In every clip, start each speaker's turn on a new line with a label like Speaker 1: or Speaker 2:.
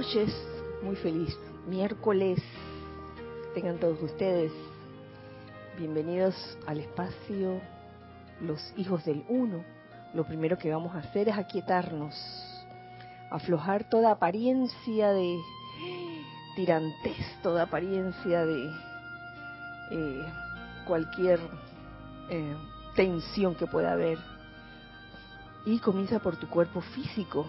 Speaker 1: noches, muy feliz miércoles. Tengan todos ustedes bienvenidos al espacio Los Hijos del Uno. Lo primero que vamos a hacer es aquietarnos, aflojar toda apariencia de tirantez, toda apariencia de eh, cualquier eh, tensión que pueda haber. Y comienza por tu cuerpo físico.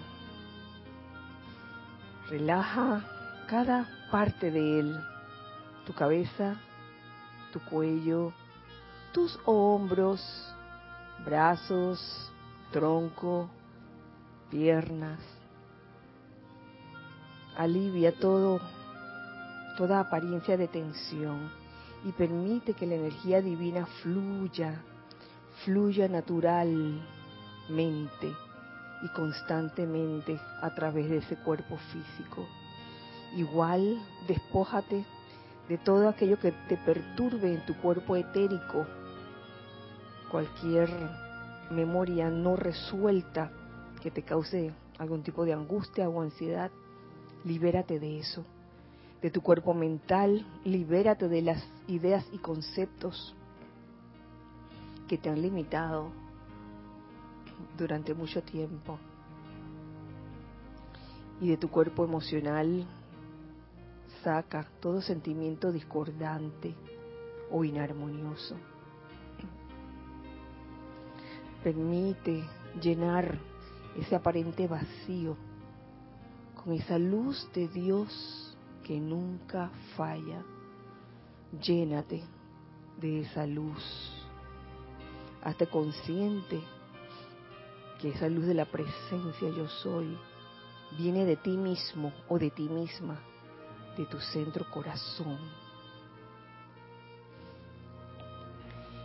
Speaker 1: Relaja cada parte de él, tu cabeza, tu cuello, tus hombros, brazos, tronco, piernas. Alivia todo, toda apariencia de tensión y permite que la energía divina fluya, fluya naturalmente y constantemente a través de ese cuerpo físico. Igual, despójate de todo aquello que te perturbe en tu cuerpo etérico, cualquier memoria no resuelta que te cause algún tipo de angustia o ansiedad, libérate de eso. De tu cuerpo mental, libérate de las ideas y conceptos que te han limitado durante mucho tiempo. Y de tu cuerpo emocional, saca todo sentimiento discordante o inarmonioso. Permite llenar ese aparente vacío con esa luz de Dios que nunca falla. Llénate de esa luz. Hazte consciente que esa luz de la presencia yo soy viene de ti mismo o de ti misma, de tu centro corazón.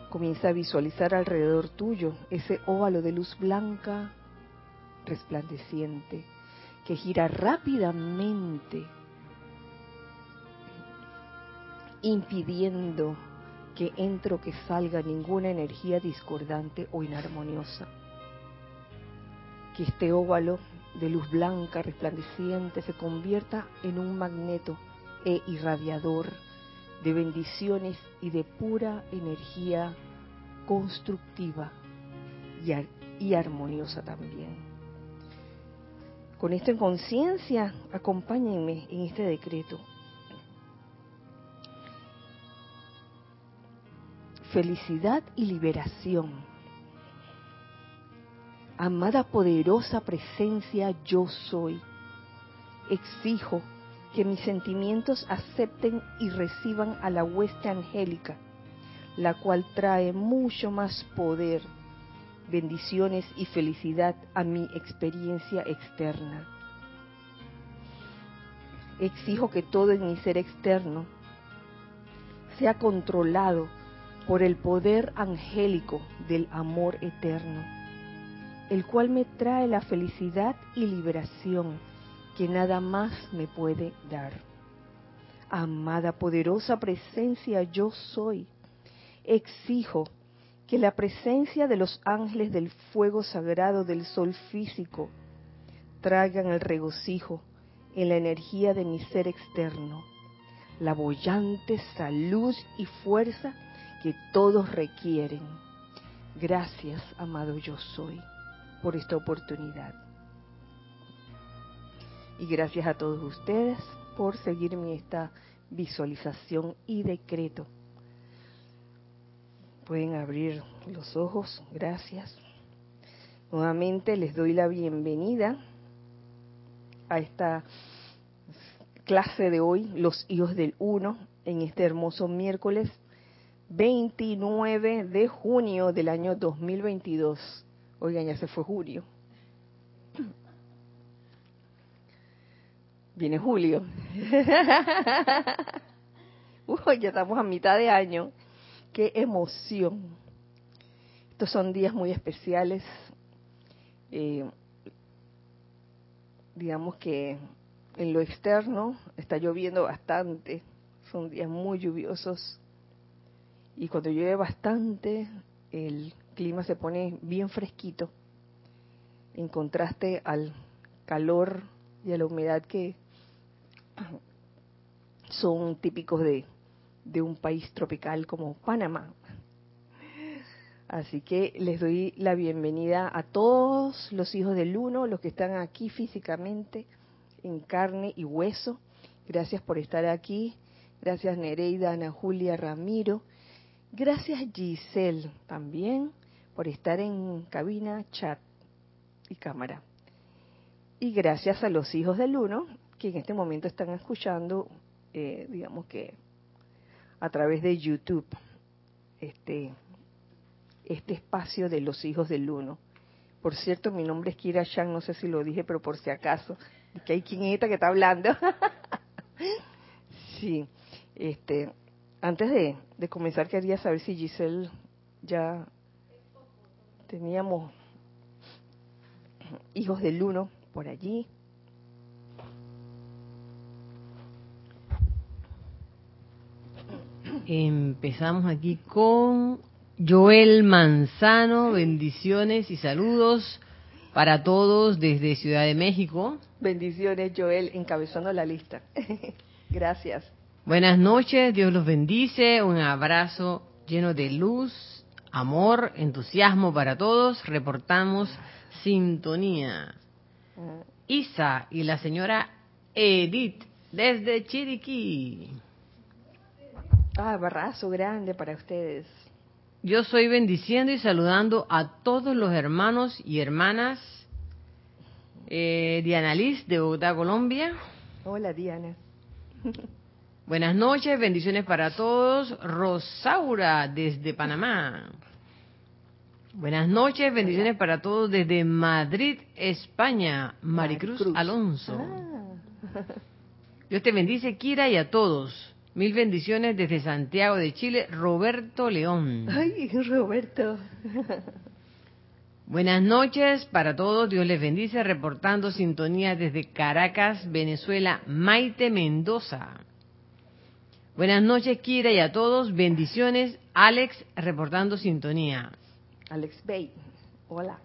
Speaker 1: Comienza a visualizar alrededor tuyo ese óvalo de luz blanca resplandeciente que gira rápidamente impidiendo que entre o que salga ninguna energía discordante o inarmoniosa. Que este óvalo de luz blanca resplandeciente se convierta en un magneto e irradiador de bendiciones y de pura energía constructiva y, armoniosa también. Con esto en conciencia, acompáñenme en este decreto. Felicidad y liberación. Amada poderosa presencia yo soy. Exijo que mis sentimientos acepten y reciban a la hueste angélica, la cual trae mucho más poder, bendiciones y felicidad a mi experiencia externa. Exijo que todo en mi ser externo sea controlado por el poder angélico del amor eterno, el cual me trae la felicidad y liberación que nada más me puede dar. Amada poderosa presencia yo soy, exijo que la presencia de los ángeles del fuego sagrado del sol físico traigan el regocijo en la energía de mi ser externo, la bollante salud y fuerza que todos requieren. Gracias, amado yo soy, por esta oportunidad. Y gracias a todos ustedes por seguirme esta visualización y decreto. Pueden abrir los ojos, gracias. Nuevamente les doy la bienvenida a esta clase de hoy, Los Hijos del Uno, en este hermoso miércoles 29 de junio del año 2022. Oigan, ya se fue julio. Viene julio. Uy, ya estamos a mitad de año. Qué emoción. Estos son días muy especiales. Eh, digamos que en lo externo está lloviendo bastante. Son días muy lluviosos. Y cuando llueve bastante, el clima se pone bien fresquito, en contraste al calor y a la humedad que son típicos de, de un país tropical como Panamá. Así que les doy la bienvenida a todos los hijos del uno, los que están aquí físicamente, en carne y hueso. Gracias por estar aquí. Gracias Nereida, Ana Julia, Ramiro. Gracias Giselle también por estar en cabina, chat y cámara. Y gracias a los hijos del uno que en este momento están escuchando, eh, digamos que a través de YouTube, este, este espacio de los hijos del uno. Por cierto, mi nombre es Kira Shang, no sé si lo dije, pero por si acaso, que hay quien que está hablando. sí, este, antes de, de comenzar quería saber si Giselle ya teníamos hijos del uno por allí.
Speaker 2: Empezamos aquí con Joel Manzano, bendiciones y saludos para todos desde Ciudad de México.
Speaker 1: Bendiciones, Joel, encabezando la lista. Gracias.
Speaker 2: Buenas noches, Dios los bendice, un abrazo lleno de luz, amor, entusiasmo para todos. Reportamos sintonía. Isa y la señora Edith desde Chiriquí.
Speaker 1: Ah, abrazo grande para ustedes.
Speaker 2: Yo soy bendiciendo y saludando a todos los hermanos y hermanas. Eh, Diana Liz de Bogotá, Colombia.
Speaker 1: Hola, Diana.
Speaker 2: Buenas noches, bendiciones para todos. Rosaura desde Panamá. Buenas noches, bendiciones para todos desde Madrid, España. Maricruz, Alonso. Ah. Dios te bendice, Kira, y a todos. Mil bendiciones desde Santiago de Chile, Roberto León.
Speaker 1: Ay, Roberto.
Speaker 2: Buenas noches para todos, Dios les bendice, reportando sintonía desde Caracas, Venezuela, Maite Mendoza. Buenas noches, Kira, y a todos, bendiciones, Alex, reportando sintonía.
Speaker 1: Alex Bay, hola.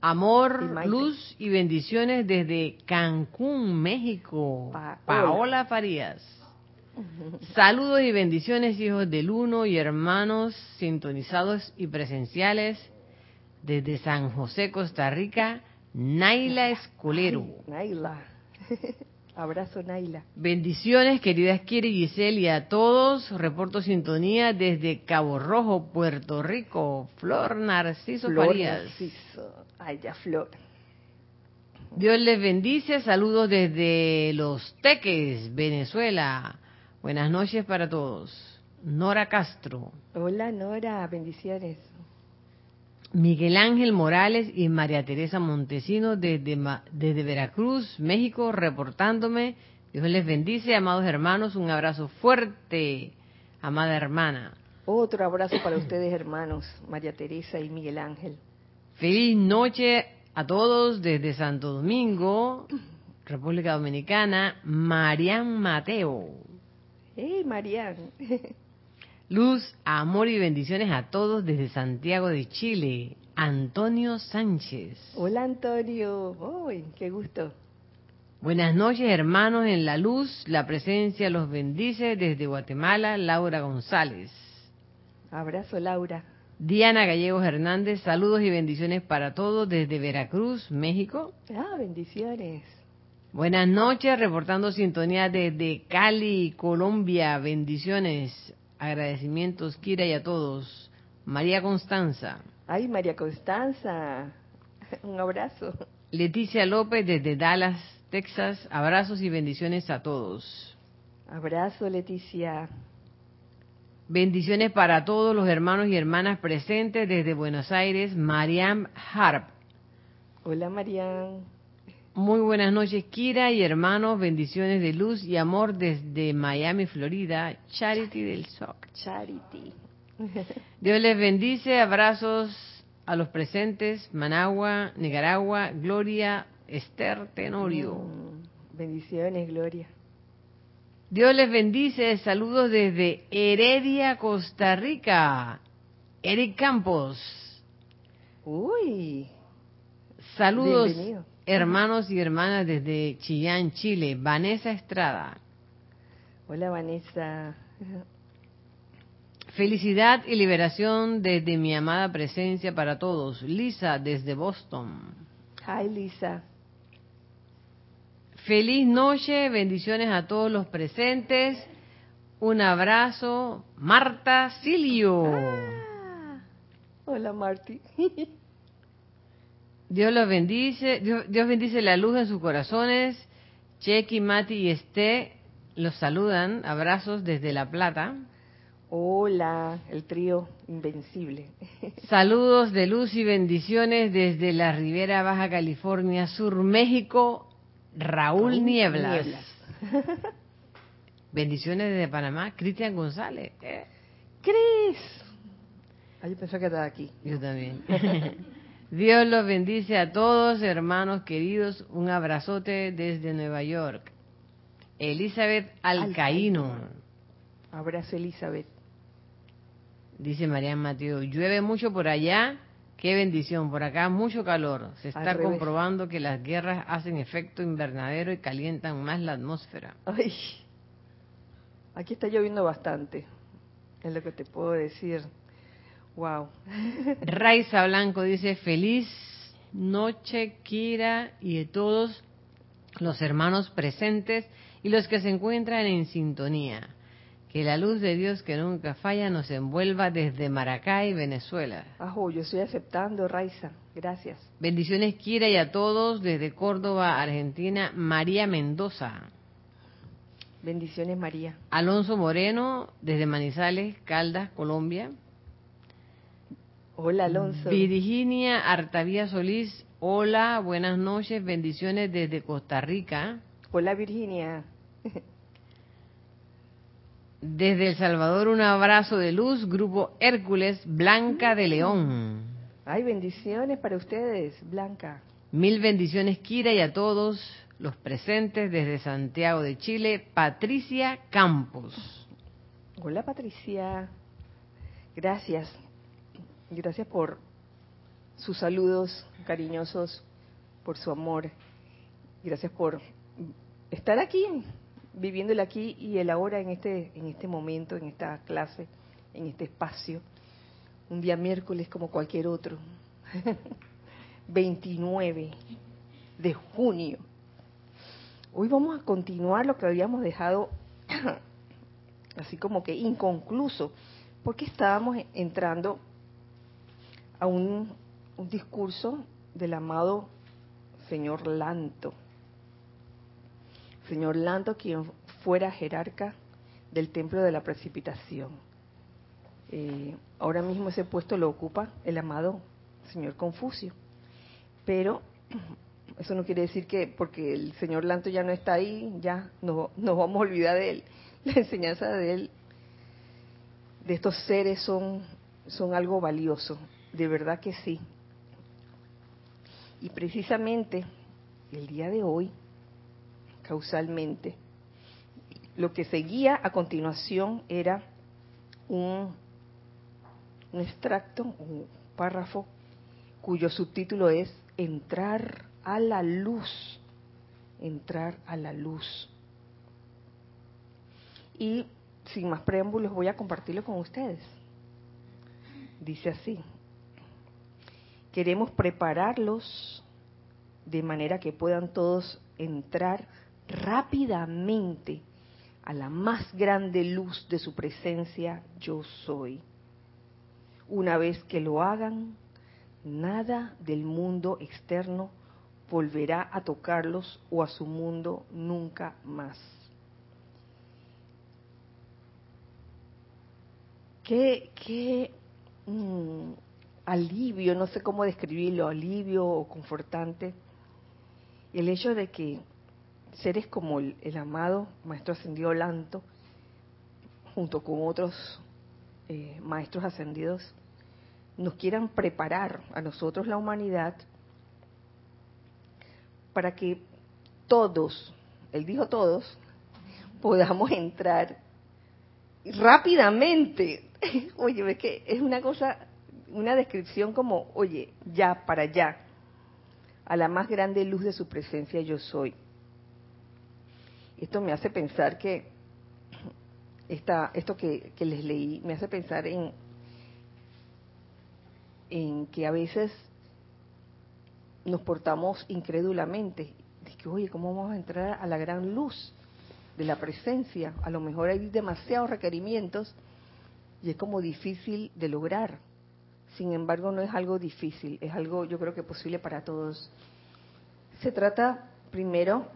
Speaker 2: Amor, luz y bendiciones desde Cancún, México. Paola Farías. Saludos y bendiciones, hijos del uno y hermanos sintonizados y presenciales desde San José, Costa Rica, Naila Escolero.
Speaker 1: Naila. Abrazo, Naila.
Speaker 2: Bendiciones, queridas Kiri Giselle y a todos. Reporto sintonía desde Cabo Rojo, Puerto Rico. Flor Narciso
Speaker 1: Flor Narciso. Ay, ya, Flor.
Speaker 2: Dios les bendice. Saludos desde Los Teques, Venezuela. Buenas noches para todos. Nora Castro.
Speaker 1: Hola Nora, bendiciones.
Speaker 2: Miguel Ángel Morales y María Teresa Montesino desde, desde Veracruz, México, reportándome. Dios les bendice, amados hermanos, un abrazo fuerte, amada hermana.
Speaker 1: Otro abrazo para ustedes, hermanos, María Teresa y Miguel Ángel.
Speaker 2: Feliz noche a todos desde Santo Domingo, República Dominicana, Marian Mateo.
Speaker 1: ¡Hey, Marian!
Speaker 2: Luz, amor y bendiciones a todos desde Santiago de Chile. Antonio Sánchez.
Speaker 1: Hola, Antonio. ¡Uy, qué gusto!
Speaker 2: Buenas noches, hermanos en la luz. La presencia los bendice desde Guatemala, Laura González.
Speaker 1: Abrazo, Laura.
Speaker 2: Diana Gallegos Hernández, saludos y bendiciones para todos desde Veracruz, México.
Speaker 1: Ah, bendiciones.
Speaker 2: Buenas noches, reportando sintonía desde Cali, Colombia. Bendiciones, agradecimientos, Kira y a todos. María Constanza.
Speaker 1: Ay, María Constanza. Un abrazo.
Speaker 2: Leticia López desde Dallas, Texas. Abrazos y bendiciones a todos.
Speaker 1: Abrazo, Leticia.
Speaker 2: Bendiciones para todos los hermanos y hermanas presentes desde Buenos Aires. Mariam Harp.
Speaker 1: Hola, Mariam.
Speaker 2: Muy buenas noches, Kira y hermanos. Bendiciones de luz y amor desde Miami, Florida. Charity del SOC.
Speaker 1: Charity.
Speaker 2: Dios les bendice. Abrazos a los presentes. Managua, Nicaragua, Gloria, Esther Tenorio.
Speaker 1: Mm, bendiciones, Gloria.
Speaker 2: Dios les bendice. Saludos desde Heredia, Costa Rica. Eric Campos.
Speaker 1: Uy.
Speaker 2: Saludos. Bienvenido hermanos y hermanas desde Chillán, Chile. Vanessa Estrada.
Speaker 1: Hola Vanessa.
Speaker 2: Felicidad y liberación desde mi amada presencia para todos. Lisa desde Boston.
Speaker 1: Hi Lisa.
Speaker 2: Feliz noche, bendiciones a todos los presentes. Un abrazo, Marta Silio.
Speaker 1: Ah, hola Marti.
Speaker 2: Dios los bendice, Dios, Dios, bendice la luz en sus corazones. Chequi, Mati y Esté los saludan. Abrazos desde La Plata.
Speaker 1: Hola, el trío invencible.
Speaker 2: Saludos de luz y bendiciones desde la Ribera Baja California Sur, México. Raúl, Nieblas. Nieblas. bendiciones desde Panamá, Cristian González.
Speaker 1: ¿Eh? Cris. Ah, yo pensé que estaba aquí.
Speaker 2: Yo también. Dios los bendice a todos, hermanos queridos. Un abrazote desde Nueva York. Elizabeth Alcaíno.
Speaker 1: Abrazo, Elizabeth.
Speaker 2: Dice María Mateo, llueve mucho por allá. Qué bendición. Por acá mucho calor. Se está comprobando que las guerras hacen efecto invernadero y calientan más la atmósfera.
Speaker 1: Ay, aquí está lloviendo bastante. Es lo que te puedo decir. Wow.
Speaker 2: Raiza Blanco dice, feliz noche, Kira, y de todos los hermanos presentes y los que se encuentran en sintonía. Que la luz de Dios que nunca falla nos envuelva desde Maracay, Venezuela.
Speaker 1: Ajo, yo estoy aceptando, Raiza. Gracias.
Speaker 2: Bendiciones, Kira, y a todos desde Córdoba, Argentina, María Mendoza.
Speaker 1: Bendiciones, María.
Speaker 2: Alonso Moreno, desde Manizales, Caldas, Colombia.
Speaker 1: Hola, Alonso.
Speaker 2: Virginia Artavía Solís, hola, buenas noches, bendiciones desde Costa Rica.
Speaker 1: Hola, Virginia.
Speaker 2: Desde El Salvador, un abrazo de luz, Grupo Hércules, Blanca de León.
Speaker 1: Ay, bendiciones para ustedes, Blanca.
Speaker 2: Mil bendiciones, Kira, y a todos los presentes desde Santiago de Chile, Patricia Campos.
Speaker 1: Hola, Patricia. Gracias. Gracias por sus saludos cariñosos, por su amor. Gracias por estar aquí, viviendo el aquí y el ahora en este, en este momento, en esta clase, en este espacio. Un día miércoles como cualquier otro. 29 de junio. Hoy vamos a continuar lo que habíamos dejado así como que inconcluso, porque estábamos entrando a un, discurso del amado señor Lanto. Señor Lanto, quien fuera jerarca del templo de la precipitación. Eh, ahora mismo ese puesto lo ocupa el amado señor Confucio. Pero eso no quiere decir que porque el señor Lanto ya no está ahí, ya no, nos vamos a olvidar de él. La enseñanza de él, de estos seres, son, son algo valioso de verdad que sí. Y precisamente el día de hoy, causalmente, lo que seguía a continuación era un, un extracto, un párrafo, cuyo subtítulo es Entrar a la luz, entrar a la luz. Y sin más preámbulos voy a compartirlo con ustedes. Dice así, queremos prepararlos de manera que puedan todos entrar rápidamente a la más grande luz de su presencia yo soy. Una vez que lo hagan, nada del mundo externo volverá a tocarlos o a su mundo nunca más. Qué, qué mm, alivio, no sé cómo describirlo, alivio o confortante, el hecho de que seres como el, amado Maestro Ascendido Lanto, junto con otros eh, Maestros Ascendidos, nos quieran preparar a nosotros la humanidad para que todos, él dijo todos, podamos entrar rápidamente. Oye, es que es una cosa una descripción como, oye, ya, para allá. a la más grande luz de su presencia yo soy. Esto me hace pensar que esta, esto que, que les leí me hace pensar en, en que a veces nos portamos incrédulamente. De que, oye, ¿cómo vamos a entrar a la gran luz de la presencia? A lo mejor hay demasiados requerimientos y es como difícil de lograr. Sin embargo, no es algo difícil, es algo yo creo que posible para todos. Se trata primero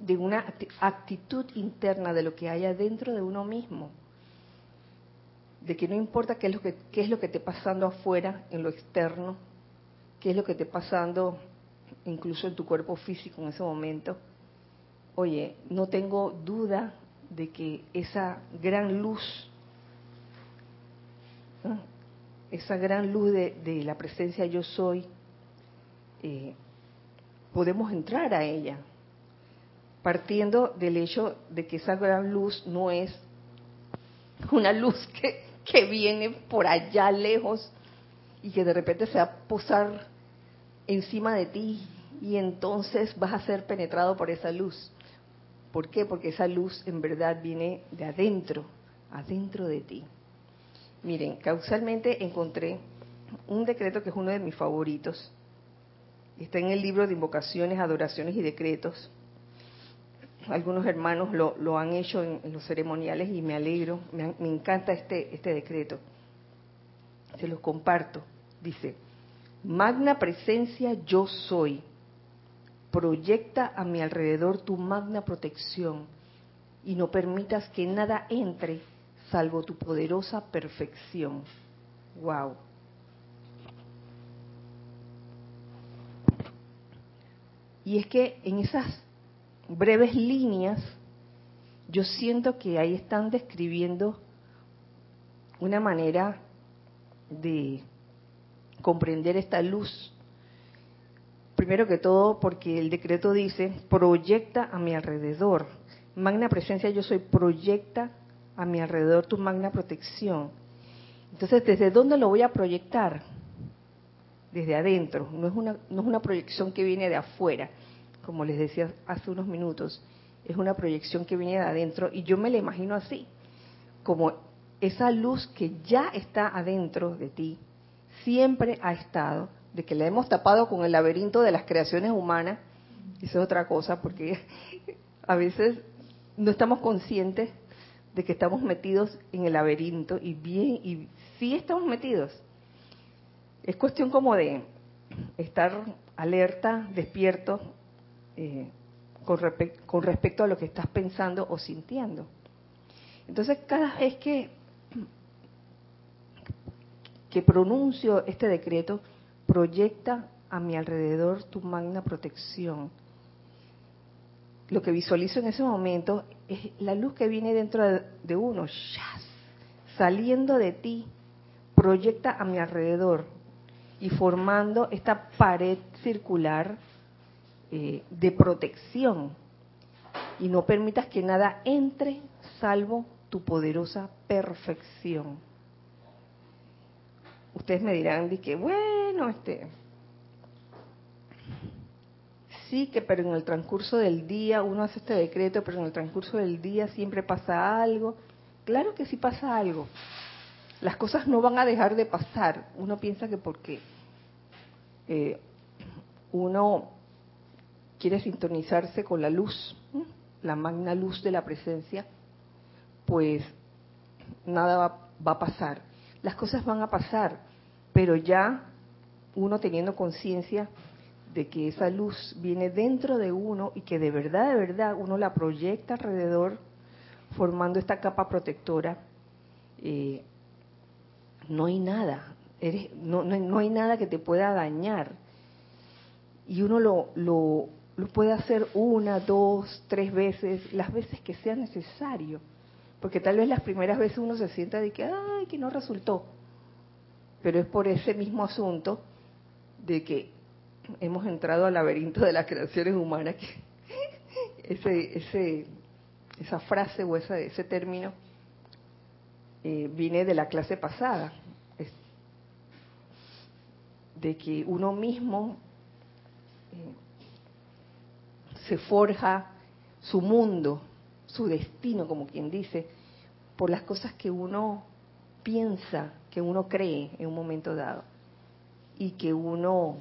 Speaker 1: de una actitud interna de lo que hay adentro de uno mismo. De que no importa qué es lo que, qué es lo que esté pasando afuera, en lo externo, qué es lo que esté pasando incluso en tu cuerpo físico en ese momento. Oye, no tengo duda de que esa gran luz, esa gran luz de, la presencia yo soy, eh, podemos entrar a ella, partiendo del hecho de que esa gran luz no es una luz que, que viene por allá lejos y que de repente se va a posar encima de ti y entonces vas a ser penetrado por esa luz. ¿Por qué? Porque esa luz en verdad viene de adentro, adentro de ti. Miren, causalmente encontré un decreto que es uno de mis favoritos. Está en el libro de invocaciones, adoraciones y decretos. Algunos hermanos lo, han hecho en, los ceremoniales y me alegro, me, me encanta este, este decreto. Se los comparto. Dice, magna presencia yo soy proyecta a mi alrededor tu magna protección y no permitas que nada entre salvo tu poderosa perfección. Wow. Y es que en esas breves líneas yo siento que ahí están describiendo una manera de comprender esta luz Primero que todo, porque el decreto dice, proyecta a mi alrededor. Magna presencia yo soy, proyecta a mi alrededor tu magna protección. Entonces, ¿desde dónde lo voy a proyectar? Desde adentro. No es una, no es una proyección que viene de afuera, como les decía hace unos minutos. Es una proyección que viene de adentro y yo me la imagino así, como esa luz que ya está adentro de ti, siempre ha estado, de que la hemos tapado con el laberinto de las creaciones humanas, eso es otra cosa, porque a veces no estamos conscientes de que estamos metidos en el laberinto y bien, y sí estamos metidos. Es cuestión como de estar alerta, despierto, eh, con, con respecto a lo que estás pensando o sintiendo. Entonces, cada vez que, que pronuncio este decreto, proyecta a mi alrededor tu magna protección. Lo que visualizo en ese momento es la luz que viene dentro de, uno, saliendo de ti, proyecta a mi alrededor y formando esta pared circular eh, de protección. Y no permitas que nada entre salvo tu poderosa perfección ustedes me dirán de que bueno este sí que pero en el transcurso del día uno hace este decreto pero en el transcurso del día siempre pasa algo. Claro que sí pasa algo. Las cosas no van a dejar de pasar. Uno piensa que porque eh, uno quiere sintonizarse con la luz la magna luz de la presencia pues nada va, va a pasar. Las cosas van a pasar, pero ya uno teniendo conciencia de que esa luz viene dentro de uno y que de verdad, de verdad, uno la proyecta alrededor, formando esta capa protectora, eh, no hay nada, no, no, hay nada que te pueda dañar. Y uno lo, lo, lo puede hacer una, dos, tres veces, las veces que sea necesario porque tal vez las primeras veces uno se sienta de que, ay, que no resultó. Pero es por ese mismo asunto de que hemos entrado al laberinto de las creaciones humanas, que esa frase o ese, término eh, viene de la clase pasada. de que uno mismo eh, se forja su mundo, su destino, como quien dice, por las cosas que uno piensa, que uno cree en un momento dado y que uno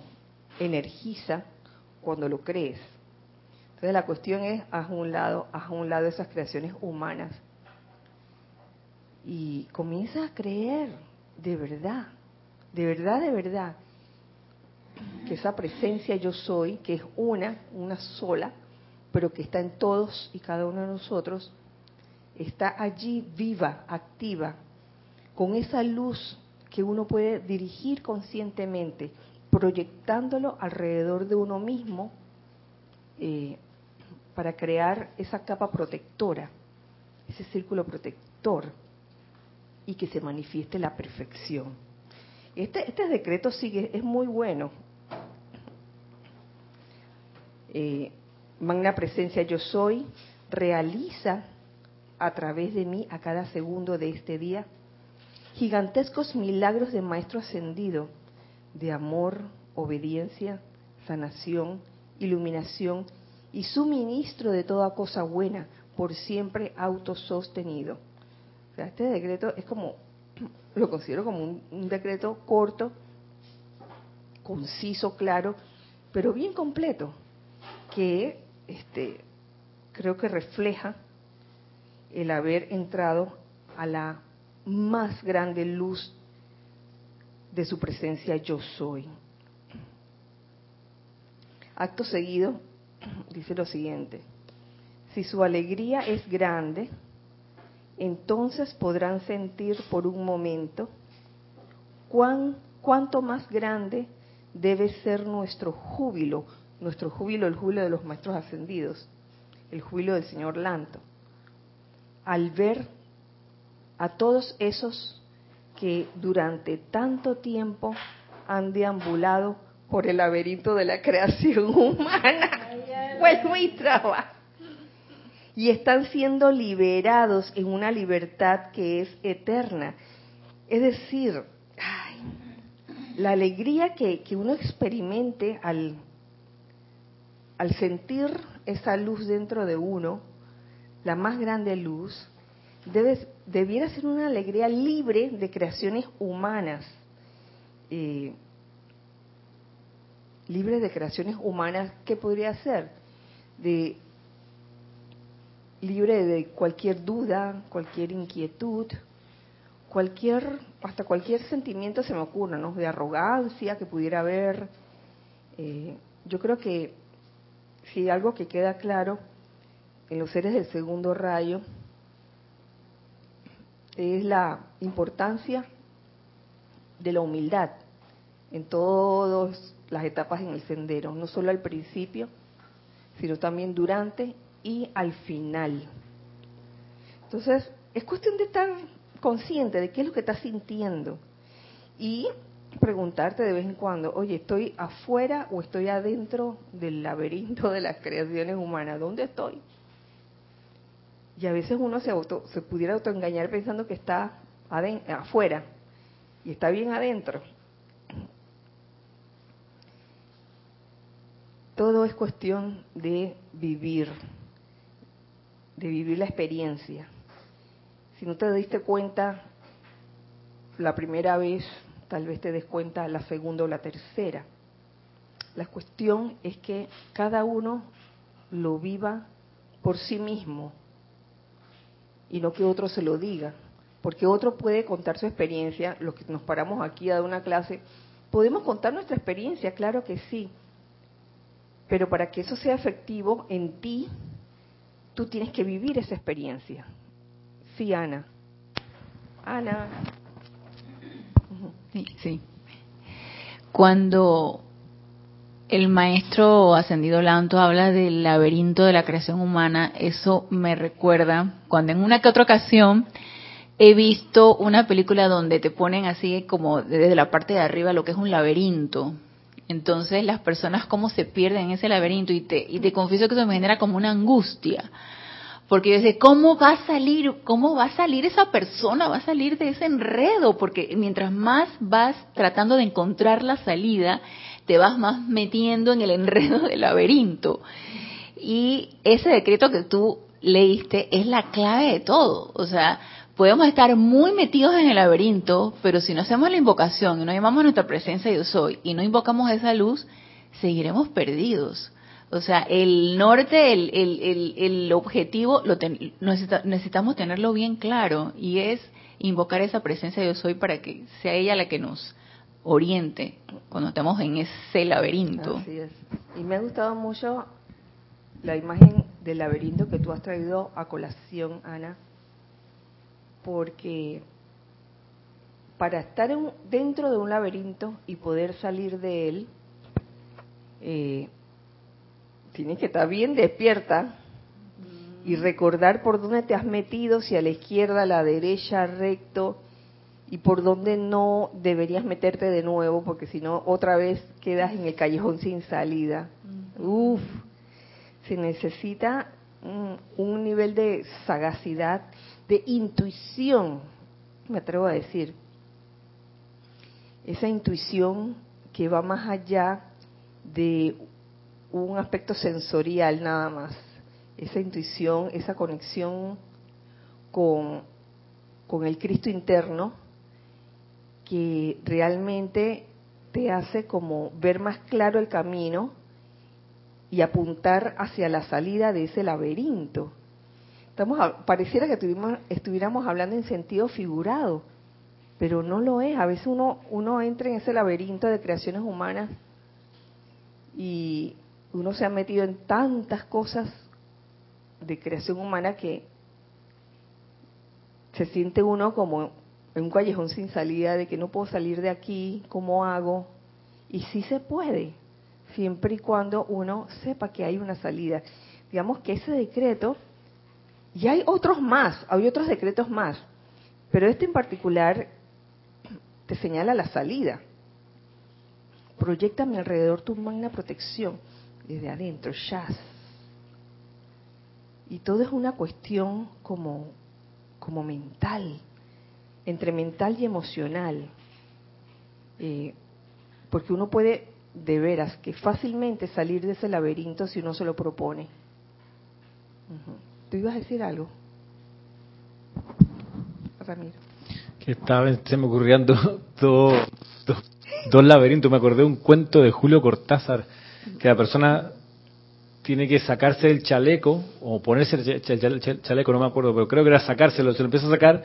Speaker 1: energiza cuando lo crees. Entonces la cuestión es, haz un lado, haz un lado esas creaciones humanas y comienza a creer de verdad, de verdad, de verdad, que esa presencia yo soy, que es una, una sola, pero que está en todos y cada uno de nosotros, está allí viva, activa, con esa luz que uno puede dirigir conscientemente, proyectándolo alrededor de uno mismo eh, para crear esa capa protectora, ese círculo protector y que se manifieste la perfección. Este, este decreto sigue, es muy bueno. Eh, magna presencia yo soy, realiza a través de mí a cada segundo de este día gigantescos milagros de Maestro Ascendido, de amor, obediencia, sanación, iluminación y suministro de toda cosa buena, por siempre autosostenido. Este decreto es como, lo considero como un, decreto corto, conciso, claro, pero bien completo, que este, creo que refleja el haber entrado a la más grande luz de su presencia yo soy. Acto seguido dice lo siguiente, si su alegría es grande, entonces podrán sentir por un momento cuán, cuánto más grande debe ser nuestro júbilo, nuestro júbilo, el júbilo de los maestros ascendidos, el júbilo del señor Lanto, al ver a todos esos que durante tanto tiempo han deambulado por el laberinto de la creación humana. Pues muy trabajo y están siendo liberados en una libertad que es eterna. Es decir, la alegría que, uno experimente al, al sentir esa luz dentro de uno, la más grande luz, debe, debiera ser una alegría libre de creaciones humanas. Eh, libre de creaciones humanas, ¿qué podría ser? De libre de cualquier duda, cualquier inquietud, cualquier, hasta cualquier sentimiento se me ocurra, ¿no? De arrogancia que pudiera haber. Eh, yo creo que si algo que queda claro en los seres del segundo rayo es la importancia de la humildad en todas las etapas en el sendero, no solo al principio, sino también durante y al final. Entonces, es cuestión de estar consciente de qué es lo que estás sintiendo y preguntarte de vez en cuando, oye, ¿estoy afuera o estoy adentro del laberinto de las creaciones humanas? ¿Dónde estoy? Y a veces uno se, auto, se pudiera autoengañar pensando que está afuera y está bien adentro. Todo es cuestión de vivir de vivir la experiencia. Si no te diste cuenta la primera vez, tal vez te des cuenta la segunda o la tercera. La cuestión es que cada uno lo viva por sí mismo y no que otro se lo diga, porque otro puede contar su experiencia, los que nos paramos aquí a dar una clase, podemos contar nuestra experiencia, claro que sí, pero para que eso sea efectivo en ti, tú tienes que vivir esa experiencia. Sí, Ana. Ana.
Speaker 3: Sí, sí. Cuando el maestro ascendido Lanto habla del laberinto de la creación humana, eso me recuerda cuando en una que otra ocasión he visto una película donde te ponen así como desde la parte de arriba lo que es un laberinto. Entonces las personas cómo se pierden en ese laberinto y te, y te confieso que eso me genera como una angustia, Porque yo decía, ¿cómo va a salir? ¿Cómo va a salir esa persona? Va a salir de ese enredo, porque mientras más vas tratando de encontrar la salida, te vas más metiendo en el enredo del laberinto. Y ese decreto que tú leíste es la clave de todo. O sea, podemos estar muy metidos en el laberinto, pero si no hacemos la invocación y no llamamos nuestra presencia yo soy y no invocamos esa luz, seguiremos perdidos. O sea, el norte, el, el, el, objetivo, lo necesitamos tenerlo bien claro y es invocar esa presencia yo soy para que sea ella la que nos oriente cuando estamos en ese laberinto.
Speaker 1: Y me ha gustado mucho la imagen del laberinto que tú has traído a colación, Ana, porque para estar dentro de un laberinto y poder salir de él, eh, tienes que estar bien despierta y recordar por dónde te has metido, si a la izquierda, a la derecha, recto, y por dónde no deberías meterte de nuevo, porque si no, otra vez quedas en el callejón sin salida. Uf, se necesita un nivel de sagacidad de intuición, me atrevo a decir. Esa intuición que va más allá de un aspecto sensorial nada más. Esa intuición, esa conexión con, con el Cristo interno que realmente te hace como ver más claro el camino y apuntar hacia la salida de ese laberinto pareciera que estuviéramos hablando en sentido figurado, pero no lo es. A veces uno, uno entra en ese laberinto de creaciones humanas y uno se ha metido en tantas cosas de creación humana que se siente uno como en un callejón sin salida de que no puedo salir de aquí, ¿cómo hago? Y sí se puede, siempre y cuando uno sepa que hay una salida. Digamos que ese decreto y hay otros más, hay otros decretos más, pero este en particular te señala la salida. Proyecta a mi alrededor tu magna protección desde adentro, Shaz. Y todo es una cuestión como, como mental, entre mental y emocional. Eh, porque uno puede de veras que fácilmente salir de ese laberinto si uno se lo propone. ¿Tú ibas a decir algo? Ramiro.
Speaker 4: Que estaba, se me ocurrían dos, dos, laberintos. Me acordé de un cuento de Julio Cortázar, que la persona tiene que sacarse el chaleco, o ponerse el chaleco, no me acuerdo, pero creo que era sacárselo, se lo empieza a sacar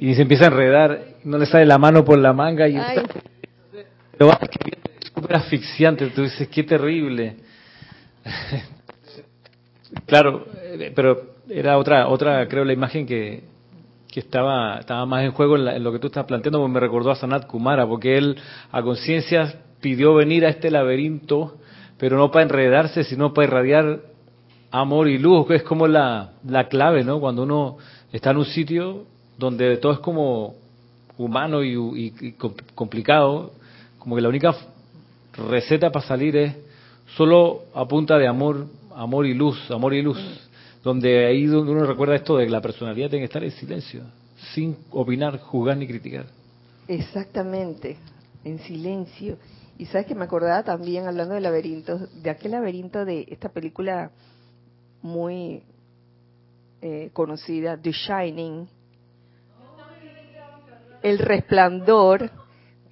Speaker 4: y se empieza a enredar, no le sale la mano por la manga y está, es súper asfixiante, tú dices, qué terrible. claro, eh, pero era otra, otra creo, la imagen que, que estaba, estaba más en juego en, lo que tú estás planteando, porque me recordó a Sanat Kumara, porque él a conciencia pidió venir a este laberinto, pero no para enredarse, sino para irradiar amor y luz, que es como la, la clave, ¿no? Cuando uno está en un sitio donde todo es como humano y, y complicado, como que la única receta para salir es solo a punta de amor, amor y luz, amor y luz donde ahí donde uno recuerda esto de que la personalidad tiene que estar en silencio, sin opinar, juzgar ni criticar.
Speaker 1: Exactamente, en silencio. Y sabes que me acordaba también, hablando de laberintos, de aquel laberinto de esta película muy eh, conocida, The Shining, El Resplandor,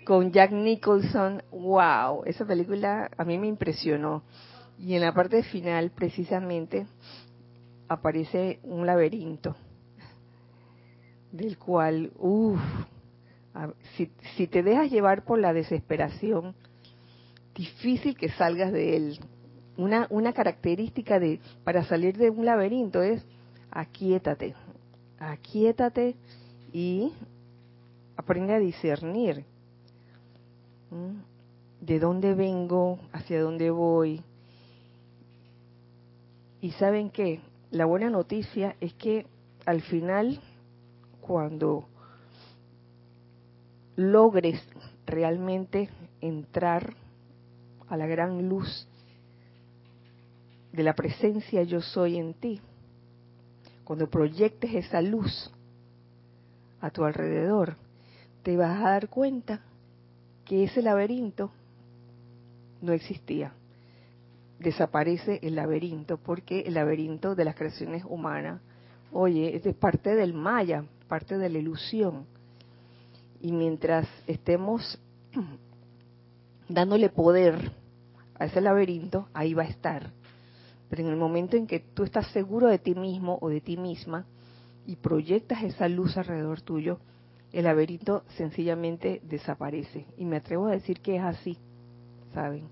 Speaker 1: con Jack Nicholson. ¡Wow! Esa película a mí me impresionó. Y en la parte final, precisamente, aparece un laberinto del cual, uff, si, si te dejas llevar por la desesperación, difícil que salgas de él. Una, una característica de para salir de un laberinto es aquíétate, aquíétate y aprende a discernir de dónde vengo, hacia dónde voy. Y saben qué, la buena noticia es que al final, cuando logres realmente entrar a la gran luz de la presencia yo soy en ti, cuando proyectes esa luz a tu alrededor, te vas a dar cuenta que ese laberinto no existía. Desaparece el laberinto porque el laberinto de las creaciones humanas, oye, es parte del maya, parte de la ilusión. Y mientras estemos dándole poder a ese laberinto, ahí va a estar. Pero en el momento en que tú estás seguro de ti mismo o de ti misma y proyectas esa luz alrededor tuyo, el laberinto sencillamente desaparece. Y me atrevo a decir que es así, ¿saben?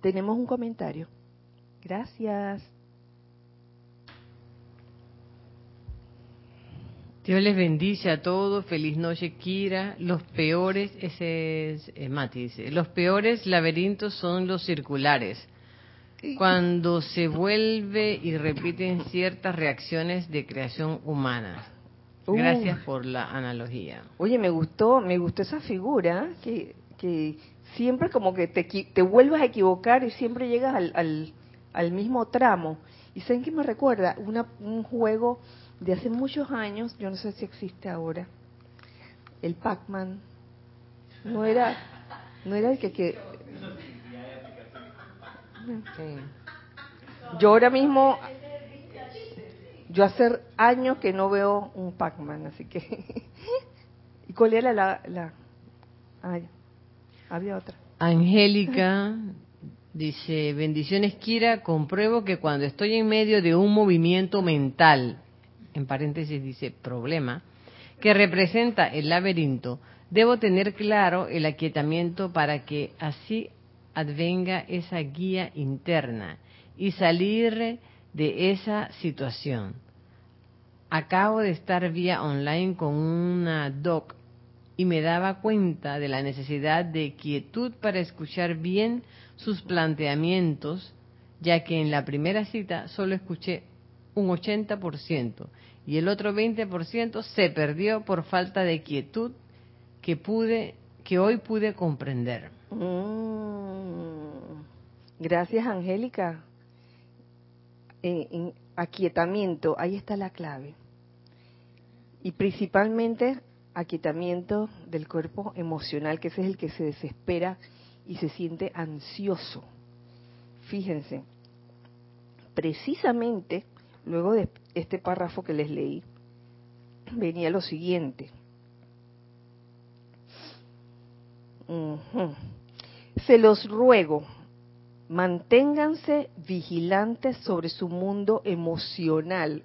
Speaker 1: Tenemos un comentario. Gracias.
Speaker 2: Dios les bendice a todos. Feliz noche, Kira. Los peores, ese es eh, Mati, dice, los peores laberintos son los circulares. Cuando se vuelve y repiten ciertas reacciones de creación humana. Gracias por la analogía.
Speaker 1: Oye, me gustó, me gustó esa figura que, que siempre como que te, te vuelvas a equivocar y siempre llegas al, al, al mismo tramo. ¿Y saben qué me recuerda? Una, un juego de hace muchos años, yo no sé si existe ahora, el Pac-Man. No era, no era el que, que yo ahora mismo, yo hace años que no veo un Pac-Man, así que. ¿Y cuál era la.? la... Había otra.
Speaker 2: Angélica dice: Bendiciones, Kira. Compruebo que cuando estoy en medio de un movimiento mental en paréntesis dice problema, que representa el laberinto, debo tener claro el aquietamiento para que así advenga esa guía interna y salir de esa situación. Acabo de estar vía online con una doc y me daba cuenta de la necesidad de quietud para escuchar bien sus planteamientos, ya que en la primera cita solo escuché un 80% y el otro 20% se perdió por falta de quietud que pude que hoy pude comprender.
Speaker 1: Mm. Gracias, Angélica. En, aquietamiento, ahí está la clave. Y principalmente aquietamiento del cuerpo emocional, que ese es el que se desespera y se siente ansioso. Fíjense, precisamente luego de este párrafo que les leí, venía lo siguiente. Se los ruego, manténganse vigilantes sobre su mundo emocional.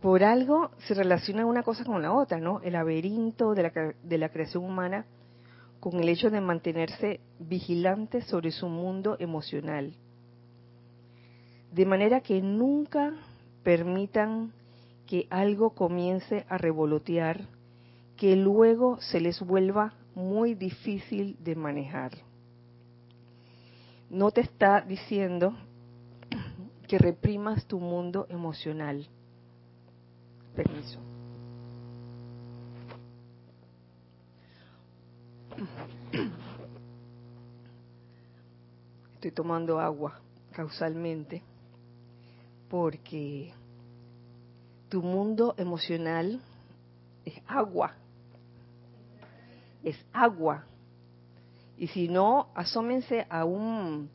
Speaker 1: Por algo se relaciona una cosa con la otra, ¿no? El laberinto de la, de la creación humana con el hecho de mantenerse vigilantes sobre su mundo emocional. De manera que nunca permitan que algo comience a revolotear, que luego se les vuelva muy difícil de manejar. No te está diciendo que reprimas tu mundo emocional. Permiso. Estoy tomando agua causalmente porque tu mundo emocional es agua, es agua. Y si no, asómense a un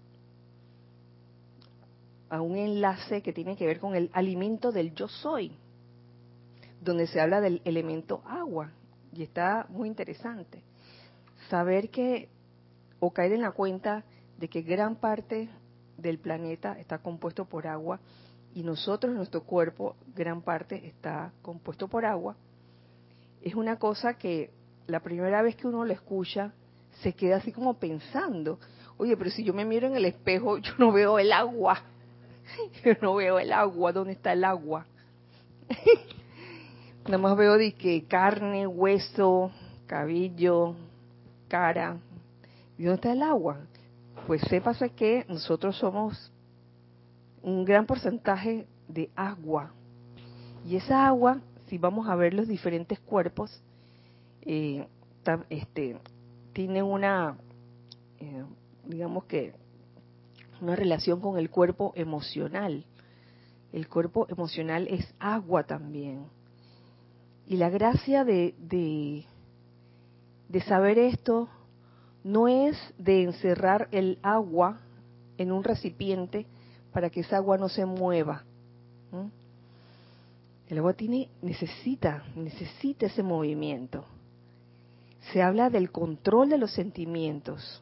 Speaker 1: a un enlace que tiene que ver con el alimento del yo soy, donde se habla del elemento agua. Y está muy interesante. Saber que, o caer en la cuenta de que gran parte del planeta está compuesto por agua y nosotros, nuestro cuerpo, gran parte está compuesto por agua, es una cosa que la primera vez que uno lo escucha se queda así como pensando, oye, pero si yo me miro en el espejo, yo no veo el agua, yo no veo el agua, ¿dónde está el agua? Nada más veo que carne, hueso, cabello, cara. ¿Y dónde está el agua? Pues sépase que nosotros somos un gran porcentaje de agua. Y esa agua, si vamos a ver los diferentes cuerpos, eh, este, tiene una, eh, digamos que, una relación con el cuerpo emocional. El cuerpo emocional es agua también. Y la gracia de, de, de saber esto no es de encerrar el agua en un recipiente para que esa agua no se mueva. El agua tiene, necesita, necesita ese movimiento. Se habla del control de los sentimientos.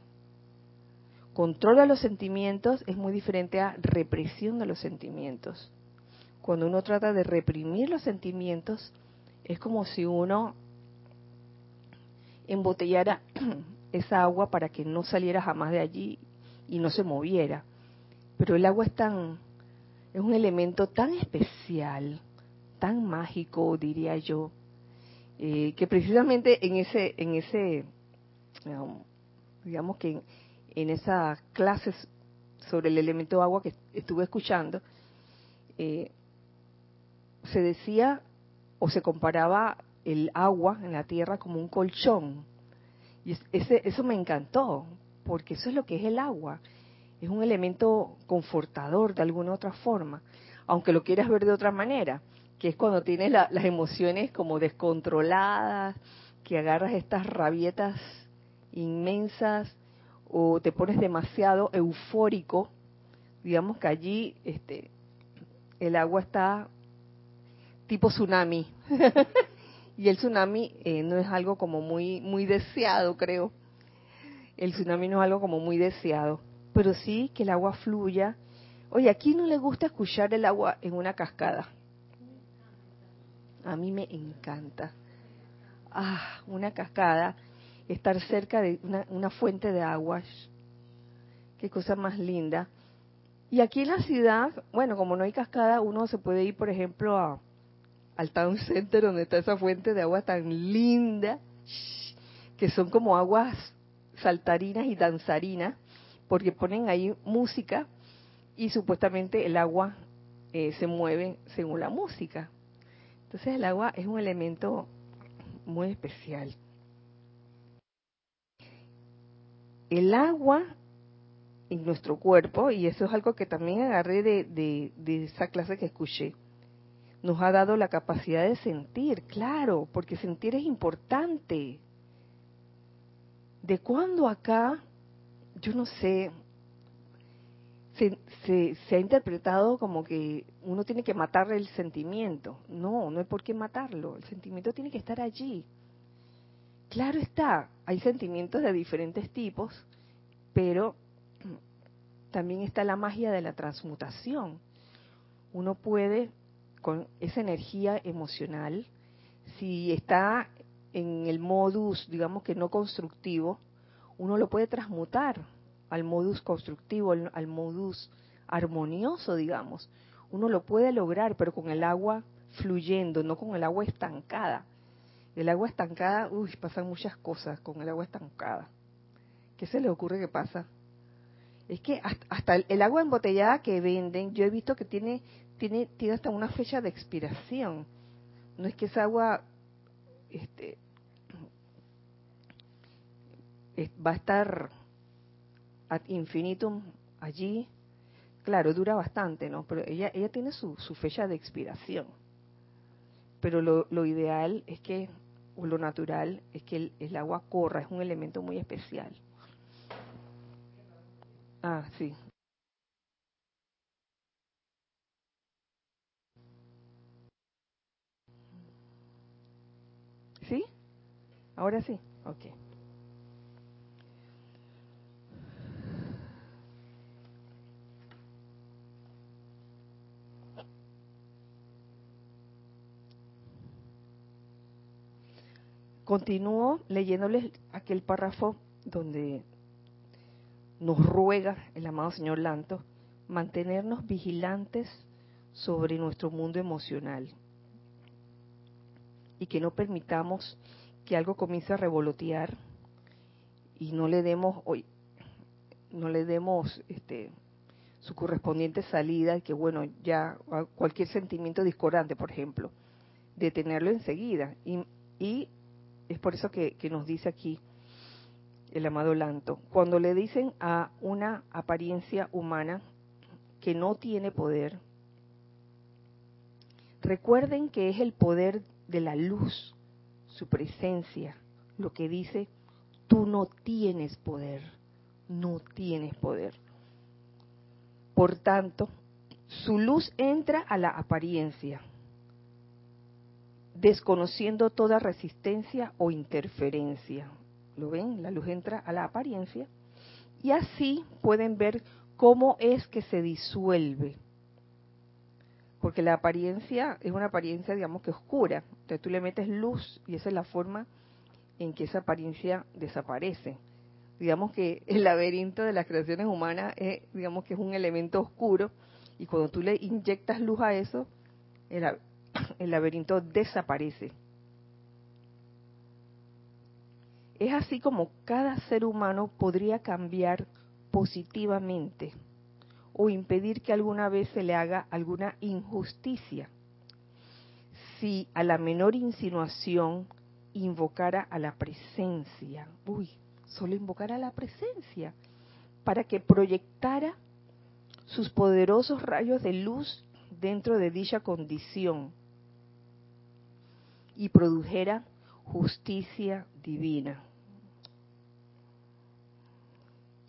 Speaker 1: Control de los sentimientos es muy diferente a represión de los sentimientos. Cuando uno trata de reprimir los sentimientos, es como si uno embotellara esa agua para que no saliera jamás de allí y no se moviera. Pero el agua es tan, es un elemento tan especial, tan mágico, diría yo, eh, que precisamente en ese, en ese, digamos que en, esas clases sobre el elemento agua que estuve escuchando, eh, se decía o se comparaba el agua en la tierra como un colchón. Y ese, eso me encantó, porque eso es lo que es el agua. Es un elemento confortador de alguna otra forma, aunque lo quieras ver de otra manera, que es cuando tienes las emociones como descontroladas, que agarras estas rabietas inmensas o te pones demasiado eufórico, digamos que allí este, el agua está tipo tsunami. y el tsunami eh, no es algo como muy, muy deseado, creo. El tsunami no es algo como muy deseado, pero sí que el agua fluya. Oye, ¿a no le gusta escuchar el agua en una cascada? A mí me encanta. Ah, una cascada, estar cerca de una, una fuente de agua. Qué cosa más linda. Y aquí en la ciudad, bueno, como no hay cascada, uno se puede ir, por ejemplo, a, al Town Center donde está esa fuente de agua tan linda, que son como aguas saltarinas y danzarinas, porque ponen ahí música y supuestamente el agua eh, se mueve según la música. Entonces el agua es un elemento muy especial. El agua en nuestro cuerpo, y eso es algo que también agarré de, de esa clase que escuché, nos ha dado la capacidad de sentir, claro, porque sentir es importante. ¿De cuándo acá, yo no sé, se, se, ha interpretado como que uno tiene que matar el sentimiento? No, no hay por qué matarlo, el sentimiento tiene que estar allí. Claro está, hay sentimientos de diferentes tipos, pero también está la magia de la transmutación. Uno puede con esa energía emocional, si está en el modus, digamos que no constructivo, uno lo puede transmutar al modus constructivo, al modus armonioso, digamos. Uno lo puede lograr, pero con el agua fluyendo, no con el agua estancada. El agua estancada, uy, pasan muchas cosas con el agua estancada. ¿Qué se le ocurre que pasa? Es que hasta el agua embotellada que venden, yo he visto que tiene tiene, tiene hasta una fecha de expiración. No es que esa agua este, va a estar ad infinitum allí. Claro, dura bastante, ¿no? Pero ella, ella tiene su, su fecha de expiración. Pero lo, lo ideal es que, o lo natural, es que el, el agua corra, es un elemento muy especial. Ah, sí, ¿Sí? Ahora sí. Ok. Continúo leyéndoles aquel párrafo donde nos ruega el amado señor Lanto mantenernos vigilantes sobre nuestro mundo emocional y que no permitamos que algo comience a revolotear y no le demos hoy no le demos este su correspondiente salida y que bueno ya cualquier sentimiento discordante por ejemplo detenerlo enseguida. Y, y es por eso que, que nos dice aquí el amado Lanto, cuando le dicen a una apariencia humana que no tiene poder, recuerden que es el poder de la luz, su presencia, lo que dice, tú no tienes poder, no tienes poder. Por tanto, su luz entra a la apariencia, desconociendo toda resistencia o interferencia. ¿Lo ven? La luz entra a la apariencia y así pueden ver cómo es que se disuelve. Porque la apariencia es una apariencia, digamos que oscura. Entonces tú le metes luz y esa es la forma en que esa apariencia desaparece. Digamos que el laberinto de las creaciones humanas es, digamos que es un elemento oscuro y cuando tú le inyectas luz a eso, el, el laberinto desaparece. Es así como cada ser humano podría cambiar positivamente o impedir que alguna vez se le haga alguna injusticia si a la menor insinuación invocara a la presencia. Uy, solo invocar a la presencia para que proyectara sus poderosos rayos de luz dentro de dicha condición y produjera justicia divina.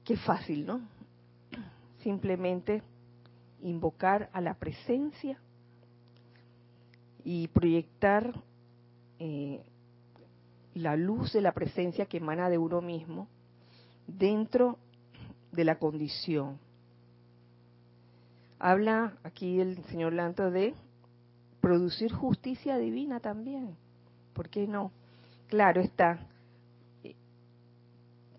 Speaker 1: Qué fácil, ¿no? Simplemente invocar a la presencia y proyectar eh, la luz de la presencia que emana de uno mismo dentro de la condición. Habla aquí el señor Lanto de producir justicia divina también. ¿Por qué no? Claro está.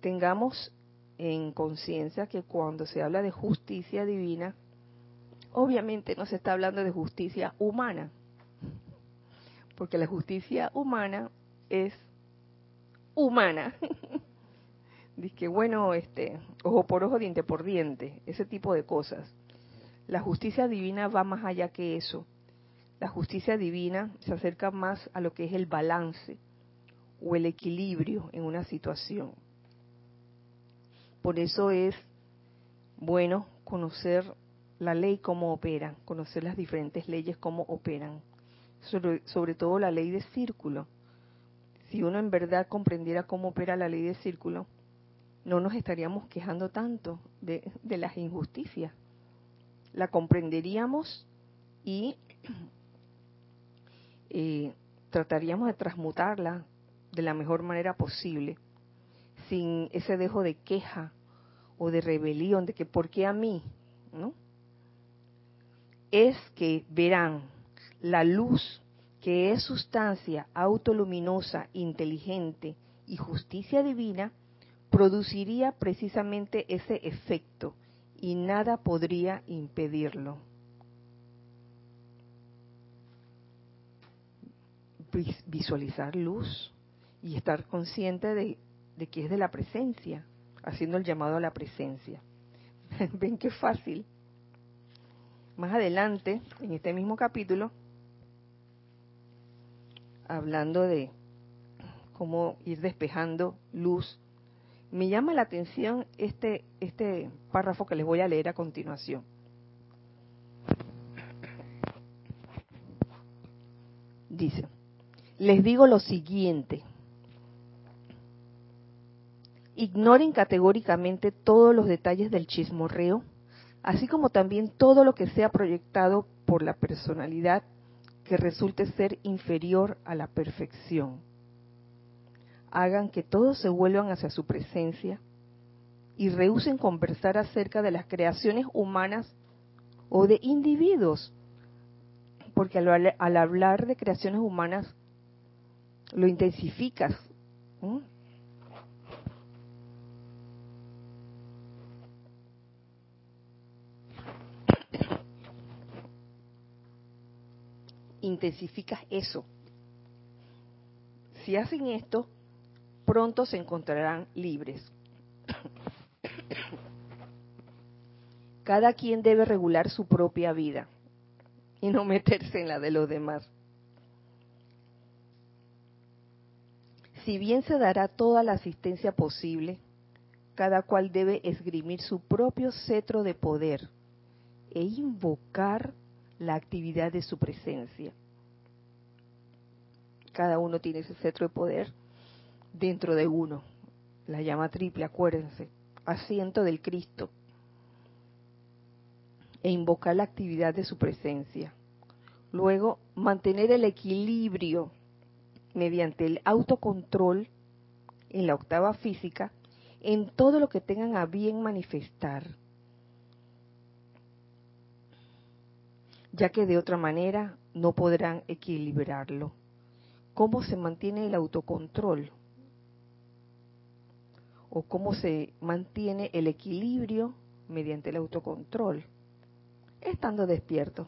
Speaker 1: Tengamos en conciencia que cuando se habla de justicia divina, obviamente no se está hablando de justicia humana, porque la justicia humana es humana. Dice que bueno, este, ojo por ojo, diente por diente, ese tipo de cosas. La justicia divina va más allá que eso. La justicia divina se acerca más a lo que es el balance o el equilibrio en una situación. Por eso es bueno conocer la ley cómo opera, conocer las diferentes leyes cómo operan, sobre, sobre todo la ley de círculo si uno en verdad comprendiera cómo opera la ley de círculo, no nos estaríamos quejando tanto de, las injusticias. La comprenderíamos y trataríamos de transmutarla de la mejor manera posible, sin ese dejo de queja o de rebelión, de que ¿por qué a mí? ¿No? Es que verán la luz que es sustancia autoluminosa, inteligente y justicia divina, produciría precisamente ese efecto y nada podría impedirlo. Visualizar luz y estar consciente de, que es de la presencia, haciendo el llamado a la presencia. Ven qué fácil. Más adelante, en este mismo capítulo, hablando de cómo ir despejando luz, me llama la atención este, este párrafo que les voy a leer a continuación. Dice, les digo lo siguiente, ignoren categóricamente todos los detalles del chismorreo, así como también todo lo que sea proyectado por la personalidad que resulte ser inferior a la perfección. Hagan que todos se vuelvan hacia su presencia y rehúsen conversar acerca de las creaciones humanas o de individuos, porque al, hablar de creaciones humanas lo intensificas. intensificas eso. Si hacen esto, pronto se encontrarán libres. Cada quien debe regular su propia vida y no meterse en la de los demás. Si bien se dará toda la asistencia posible, cada cual debe esgrimir su propio cetro de poder e invocar la actividad de su presencia. Cada uno tiene ese cetro de poder dentro de uno. La llama triple, acuérdense, asiento del Cristo. E invocar la actividad de su presencia. Luego, mantener el equilibrio mediante el autocontrol en la octava física en todo lo que tengan a bien manifestar, ya que de otra manera no podrán equilibrarlo. ¿Cómo se mantiene el autocontrol? ¿O cómo se mantiene el equilibrio mediante el autocontrol? Estando despierto,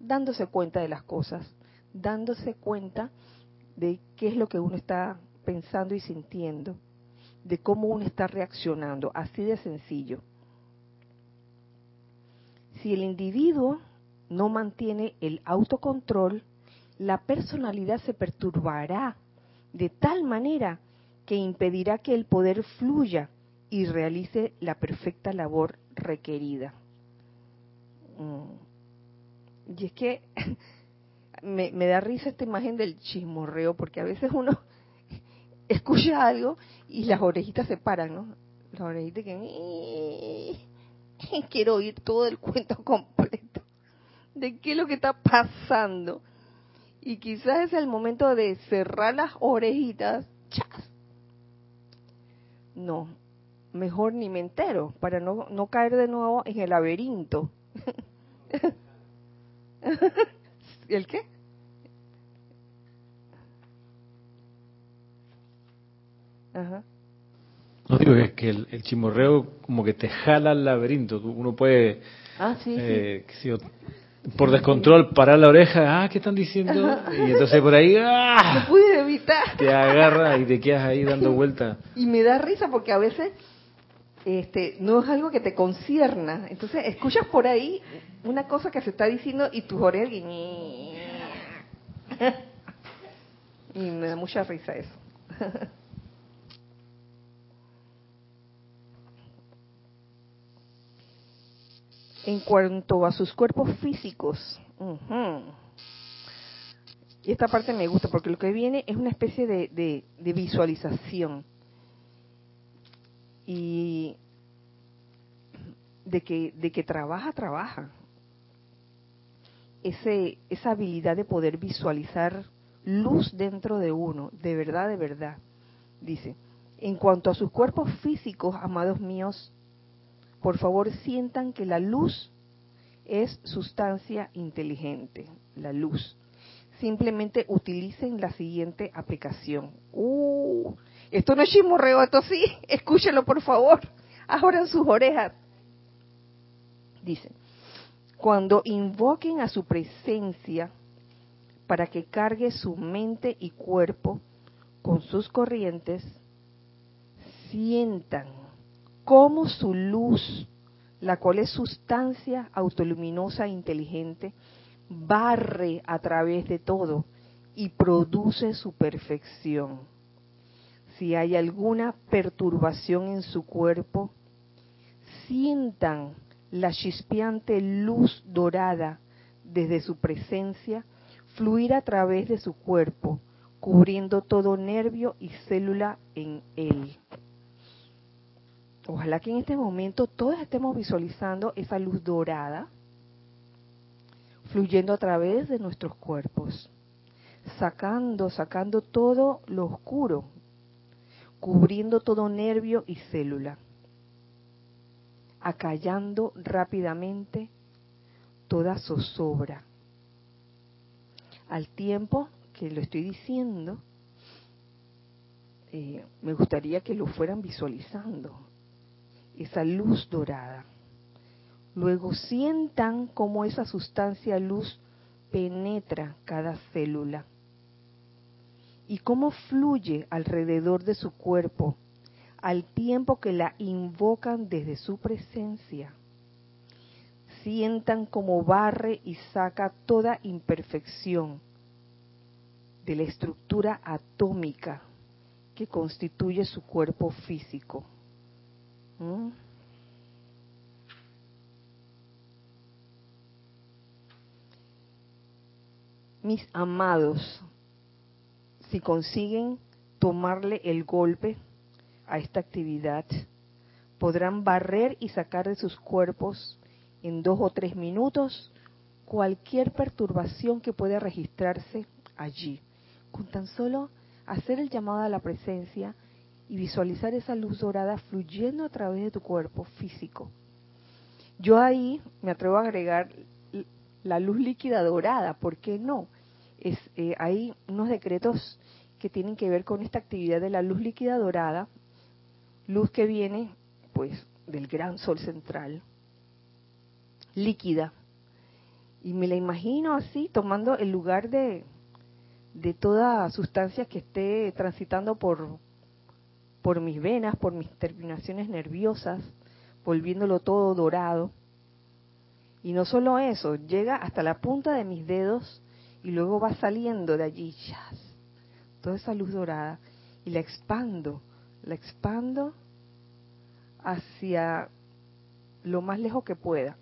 Speaker 1: dándose cuenta de las cosas, dándose cuenta de qué es lo que uno está pensando y sintiendo, de cómo uno está reaccionando, así de sencillo. Si el individuo no mantiene el autocontrol, la personalidad se perturbará de tal manera que impedirá que el poder fluya y realice la perfecta labor requerida. Mm. Y es que me, me, da risa esta imagen del chismorreo, porque a veces uno escucha algo y las orejitas se paran, ¿no? Las orejitas que... Quiero oír todo el cuento completo de qué es lo que está pasando. Y quizás es el momento de cerrar las orejitas. ¡Chas! No, mejor ni me entero para no, no caer de nuevo en el laberinto. ¿El qué?
Speaker 4: No digo que, que el, chimorreo como que te jala al laberinto. Uno puede,
Speaker 1: ah, sí,
Speaker 4: eh, por descontrol, parar la oreja. Ah, ¿qué están diciendo? Y entonces por ahí, ¡ah!
Speaker 1: No pude evitar.
Speaker 4: Te agarra y te quedas ahí dando vueltas.
Speaker 1: Y me da risa porque a veces este, no es algo que te concierna. Entonces escuchas por ahí una cosa que se está diciendo y tus orejas... Y me da mucha risa eso. en cuanto a sus cuerpos físicos. Y esta parte me gusta porque lo que viene es una especie de, visualización. Y de que, de que trabaja, trabaja. Ese, esa habilidad de poder visualizar luz dentro de uno, de verdad, de verdad. Dice, en cuanto a sus cuerpos físicos, amados míos, por favor sientan que la luz es sustancia inteligente, la luz. Simplemente utilicen la siguiente aplicación. Uh, esto no es chismorreo, esto sí, escúchenlo por favor. Abran sus orejas. Dice, cuando invoquen a su presencia para que cargue su mente y cuerpo con sus corrientes, sientan cómo su luz, la cual es sustancia autoluminosa e inteligente, barre a través de todo y produce su perfección. Si hay alguna perturbación en su cuerpo, sientan la chispeante luz dorada desde su presencia fluir a través de su cuerpo, cubriendo todo nervio y célula en él. Ojalá que en este momento todos estemos visualizando esa luz dorada fluyendo a través de nuestros cuerpos, sacando, sacando todo lo oscuro, cubriendo todo nervio y célula, acallando rápidamente toda zozobra. Al tiempo que lo estoy diciendo, eh, me gustaría que lo fueran visualizando, esa luz dorada. Luego sientan cómo esa sustancia luz penetra cada célula y cómo fluye alrededor de su cuerpo al tiempo que la invocan desde su presencia. Sientan cómo barre y saca toda imperfección de la estructura atómica que constituye su cuerpo físico ¿Mm? Mis amados, si consiguen tomarle el golpe a esta actividad, podrán barrer y sacar de sus cuerpos en dos o tres minutos cualquier perturbación que pueda registrarse allí. Con tan solo hacer el llamado a la presencia y visualizar esa luz dorada fluyendo a través de tu cuerpo físico. Yo ahí me atrevo a agregar la luz líquida dorada, ¿por qué no? Es, eh, hay unos decretos que tienen que ver con esta actividad de la luz líquida dorada, luz que viene pues del gran sol central, líquida. Y me la imagino así, tomando el lugar de, de toda sustancia que esté transitando por, por mis venas, por mis terminaciones nerviosas, volviéndolo todo dorado. Y no solo eso, llega hasta la punta de mis dedos y luego va saliendo de allí, toda esa luz dorada, y la expando, la expando hacia lo más lejos que pueda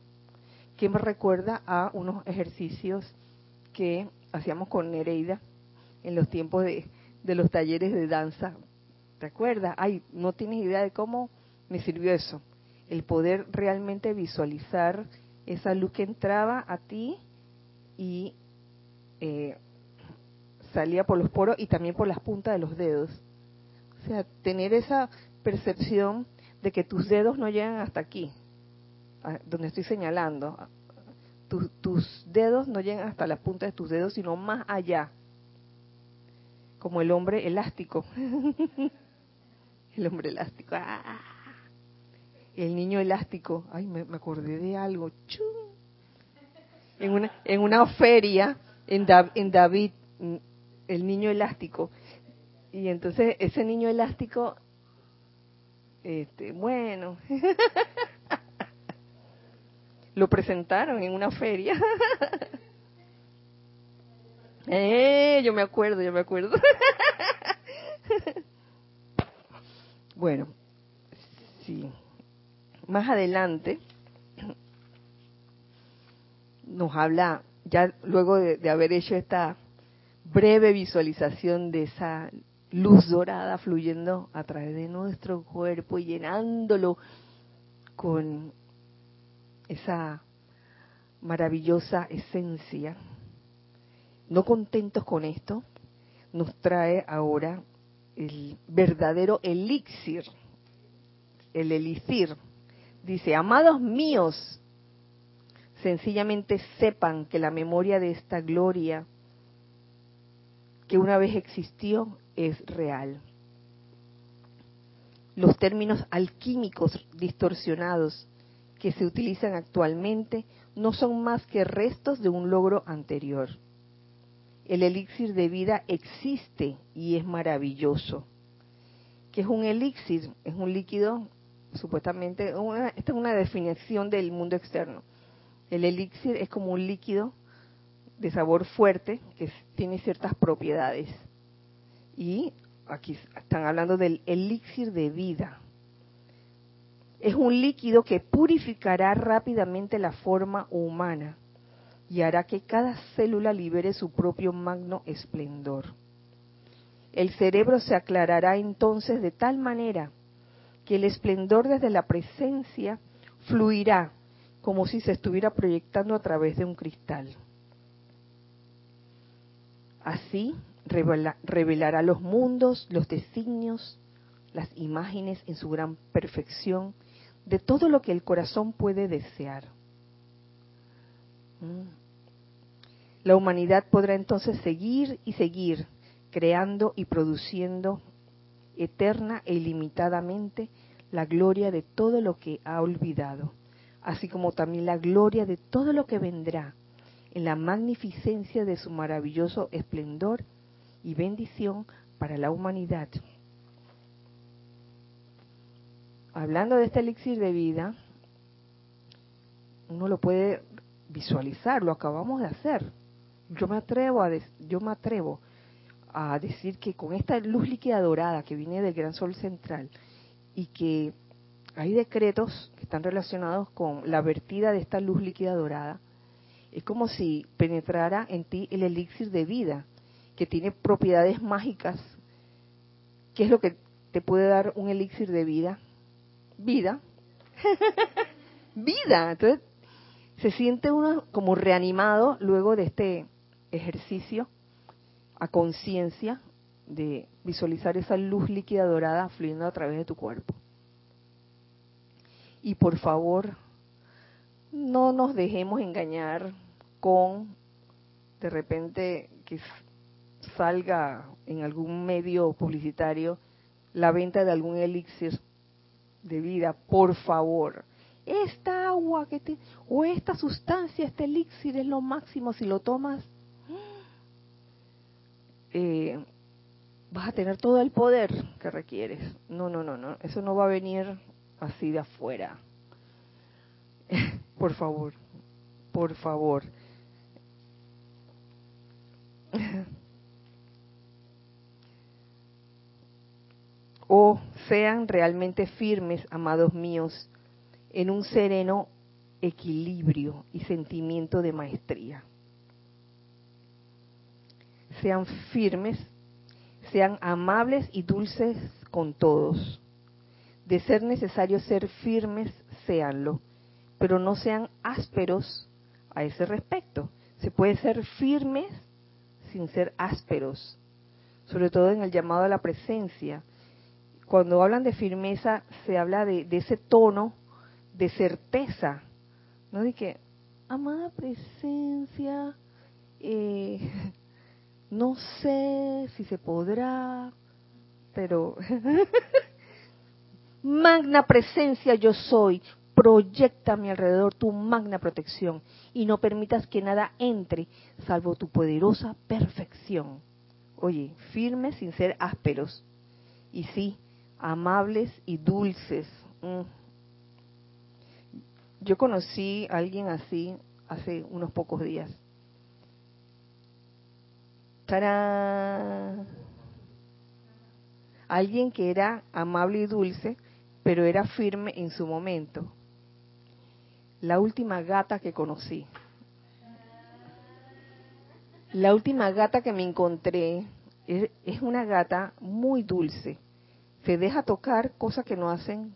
Speaker 1: que me recuerda a unos ejercicios que hacíamos con Nereida en los tiempos de, los talleres de danza. ¿Te acuerdas? Ay, no tienes idea de cómo me sirvió eso. El poder realmente visualizar esa luz que entraba a ti y eh, salía por los poros y también por las puntas de los dedos. O sea, tener esa percepción de que tus dedos no llegan hasta aquí, donde estoy señalando, tus dedos no llegan hasta la punta de tus dedos, sino más allá, como el hombre elástico. el hombre elástico. ¡ah! El niño elástico. Ay, me, acordé de algo. En una, en una feria, en, en David, mm, el niño elástico. Y entonces ese niño elástico, este, bueno, lo presentaron en una feria. eh, yo me acuerdo, yo me acuerdo. bueno, sí. Más adelante nos habla, ya luego de, de haber hecho esta breve visualización de esa luz dorada fluyendo a través de nuestro cuerpo y llenándolo con esa maravillosa esencia, no contentos con esto, nos trae ahora el verdadero elixir, el elixir. Dice, amados míos, sencillamente sepan que la memoria de esta gloria que una vez existió es real. Los términos alquímicos distorsionados que se utilizan actualmente no son más que restos de un logro anterior. El elixir de vida existe y es maravilloso. ¿Qué es un elixir? Es un líquido, supuestamente, esta es una definición del mundo externo. El elixir es como un líquido de sabor fuerte que tiene ciertas propiedades. Y aquí están hablando del elixir de vida. Es un líquido que purificará rápidamente la forma humana y hará que cada célula libere su propio magno esplendor. El cerebro se aclarará entonces de tal manera que el esplendor desde la presencia fluirá como si se estuviera proyectando a través de un cristal. Así revelará los mundos, los designios, las imágenes en su gran perfección de todo lo que el corazón puede desear. Mm. La humanidad podrá entonces seguir y seguir creando y produciendo eterna e ilimitadamente la gloria de todo lo que ha olvidado, así como también la gloria de todo lo que vendrá en la magnificencia de su maravilloso esplendor y bendición para la humanidad hablando de este elixir de vida, uno lo puede visualizar, lo acabamos de hacer. Yo me atrevo a yo me atrevo a decir que con esta luz líquida dorada que viene del gran sol central y que hay decretos que están relacionados con la vertida de esta luz líquida dorada. Es como si penetrara en ti el elixir de vida, que tiene propiedades mágicas. ¿Qué es lo que te puede dar un elixir de vida? Vida. vida. Entonces, se siente uno como reanimado luego de este ejercicio a conciencia de visualizar esa luz líquida dorada fluyendo a través de tu cuerpo. Y por favor, no nos dejemos engañar con de repente que salga en algún medio publicitario la venta de algún elixir de vida, por favor. Esta agua que te, o esta sustancia, este elixir es lo máximo si lo tomas. Eh, vas a tener todo el poder que requieres. No, no, no, no. Eso no va a venir así de afuera. por favor, por favor. o sean realmente firmes, amados míos, en un sereno equilibrio y sentimiento de maestría. Sean firmes, sean amables y dulces con todos. De ser necesario ser firmes, séanlo, pero no sean ásperos a ese respecto. Se puede ser firmes sin ser ásperos, sobre todo en el llamado a la presencia. Cuando hablan de firmeza, se habla de, ese tono de certeza, ¿no? De que, amada presencia, eh, no sé si se podrá, pero magna presencia yo soy, proyecta a mi alrededor tu magna protección y no permitas que nada entre salvo tu poderosa perfección. Oye, firmes sin ser ásperos y sí, amables y dulces. Mm. Yo conocí a alguien así hace unos pocos días. Alguien que era amable y dulce, pero era firme en su momento la última gata que conocí. La última gata que me encontré es, una gata muy dulce. Se deja tocar, cosa que no hacen,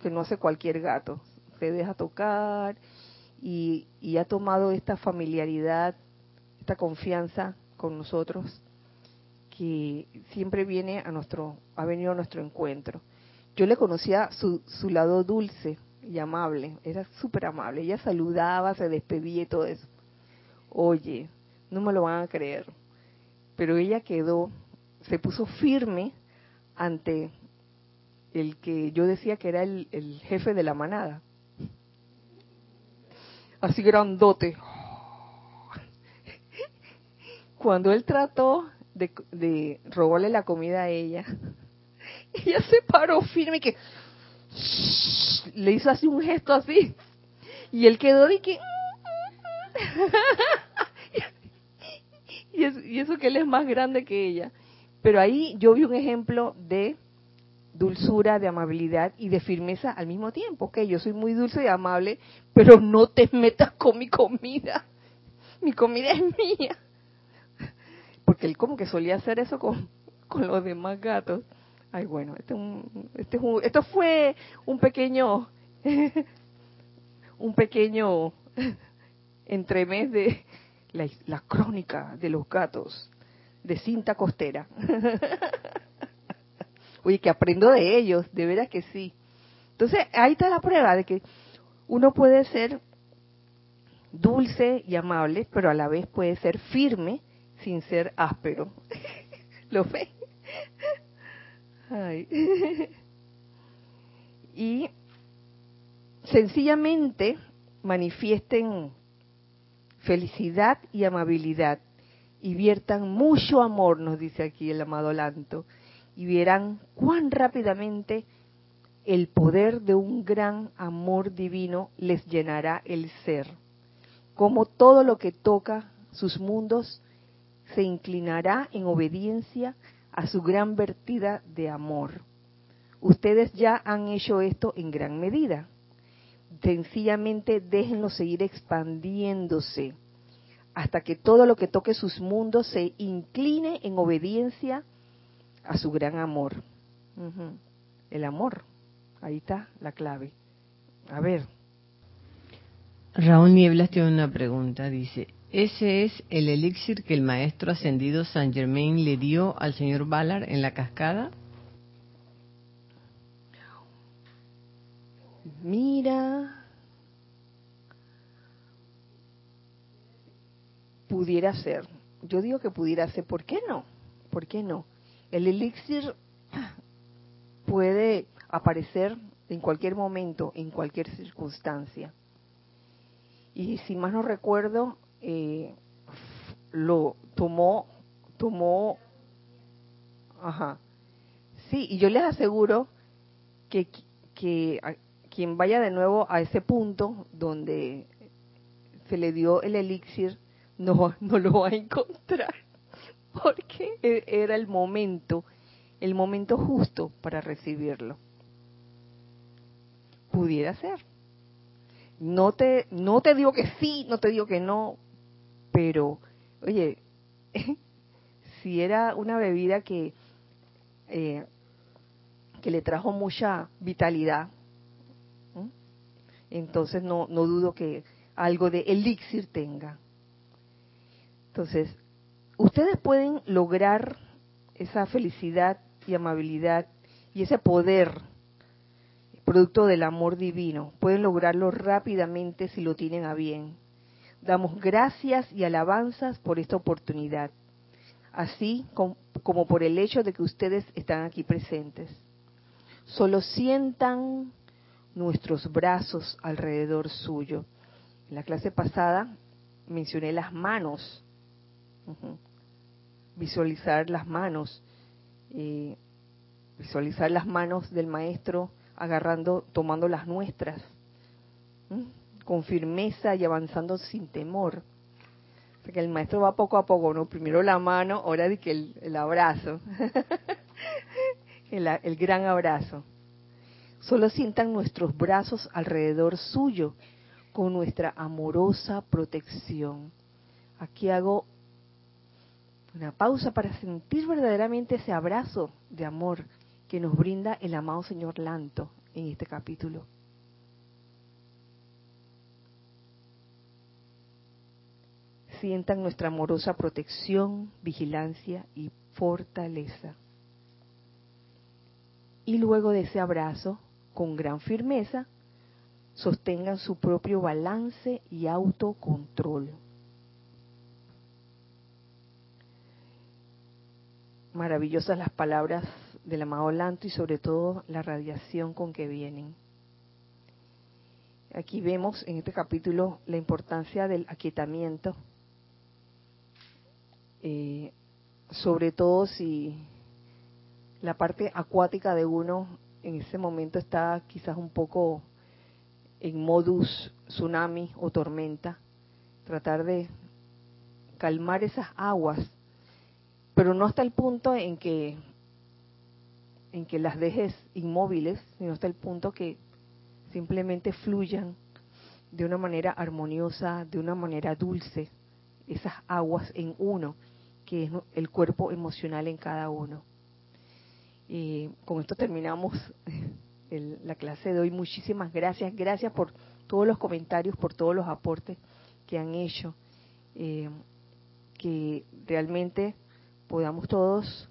Speaker 1: que no hace cualquier gato. Se deja tocar y, y ha tomado esta familiaridad, esta confianza con nosotros que siempre viene a nuestro, ha venido a nuestro encuentro. Yo le conocía su, su lado dulce, y amable, era súper amable. Ella saludaba, se despedía y todo eso. Oye, no me lo van a creer, pero ella quedó, se puso firme ante el que yo decía que era el, jefe de la manada. Así grandote. Cuando él trató de, de robarle la comida a ella, ella se paró firme y que le hizo así un gesto así. Y él quedó de que... y, eso, que él es más grande que ella. Pero ahí yo vi un ejemplo de dulzura, de amabilidad y de firmeza al mismo tiempo. Que yo soy muy dulce y amable, pero no te metas con mi comida. Mi comida es mía. Porque él como que solía hacer eso con, con los demás gatos. Ay, bueno, este, este esto fue un pequeño, un pequeño entremés de la, la crónica de los gatos de cinta costera. Oye, que aprendo de ellos, de veras que sí. Entonces, ahí está la prueba de que uno puede ser dulce y amable, pero a la vez puede ser firme sin ser áspero. ¿Lo ve? y sencillamente manifiesten felicidad y amabilidad y viertan mucho amor, nos dice aquí el amado Lanto, y verán cuán rápidamente el poder de un gran amor divino les llenará el ser, como todo lo que toca sus mundos se inclinará en obediencia a su gran vertida de amor. Ustedes ya han hecho esto en gran medida. Sencillamente déjenlo seguir expandiéndose hasta que todo lo que toque sus mundos se incline en obediencia a su gran amor. El amor, ahí está la clave. A ver.
Speaker 2: Raúl Nieblas tiene una pregunta, dice, ¿ese es el elixir que el maestro ascendido San Germain le dio al señor Ballard en la cascada?
Speaker 1: Mira, pudiera ser. Yo digo que pudiera ser. ¿Por qué no? ¿Por qué no? El elixir puede aparecer en cualquier momento, en cualquier circunstancia. Y si más no recuerdo, eh, lo tomó, tomó, ajá. Sí, y yo les aseguro que, que quien vaya de nuevo a ese punto donde se le dio el elixir, no, no lo va a encontrar, porque e, era el momento, el momento justo para recibirlo. Pudiera ser. No te, no te digo que sí, no te digo que no, pero, oye, si era una bebida que, eh, que le trajo mucha vitalidad, entonces no, no dudo que algo de elixir tenga. Entonces, ustedes pueden lograr esa felicidad y amabilidad y ese poder producto del amor divino. Pueden lograrlo rápidamente si lo tienen a bien. Damos gracias y alabanzas por esta oportunidad, así como por el hecho de que ustedes están aquí presentes. Solo sientan nuestros brazos alrededor suyo. En la clase pasada mencioné las manos, visualizar las manos, eh, visualizar las manos del maestro agarrando, tomando las nuestras, con firmeza y avanzando sin temor. porque que el maestro va poco a poco, ¿no? Primero la mano, ahora de que el, abrazo, el gran abrazo. Solo sientan nuestros brazos alrededor suyo con nuestra amorosa protección. Aquí hago una pausa para sentir verdaderamente ese abrazo de amor que nos brinda el amado Señor Lanto en este capítulo. Sientan nuestra amorosa protección, vigilancia y fortaleza. Y luego de ese abrazo, con gran firmeza, sostengan su propio balance y autocontrol. Maravillosas las palabras del amado Lanto y sobre todo la radiación con que vienen. Aquí vemos en este capítulo la importancia del aquietamiento, eh, sobre todo si la parte acuática de uno en ese momento está quizás un poco en modus tsunami o tormenta, tratar de calmar esas aguas, pero no hasta el punto en que en que las dejes inmóviles, sino hasta el punto que simplemente fluyan de una manera armoniosa, de una manera dulce, esas aguas en uno, que es el cuerpo emocional en cada uno. Y con esto terminamos la clase de hoy. Muchísimas gracias. Gracias por todos los comentarios, por todos los aportes que han hecho. Eh, que realmente podamos todos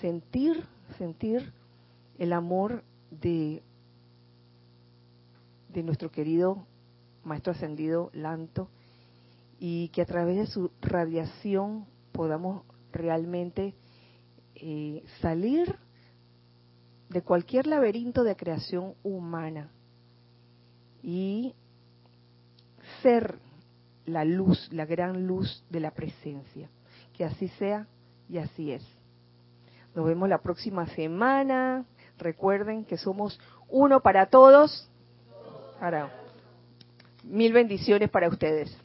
Speaker 1: sentir, sentir el amor de, de nuestro querido Maestro Ascendido Lanto y que a través de su radiación podamos realmente eh, salir de cualquier laberinto de creación humana y ser la luz, la gran luz de la presencia. Que así sea y así es. Nos vemos la próxima semana. Recuerden que somos uno para todos. Ahora, mil bendiciones para ustedes.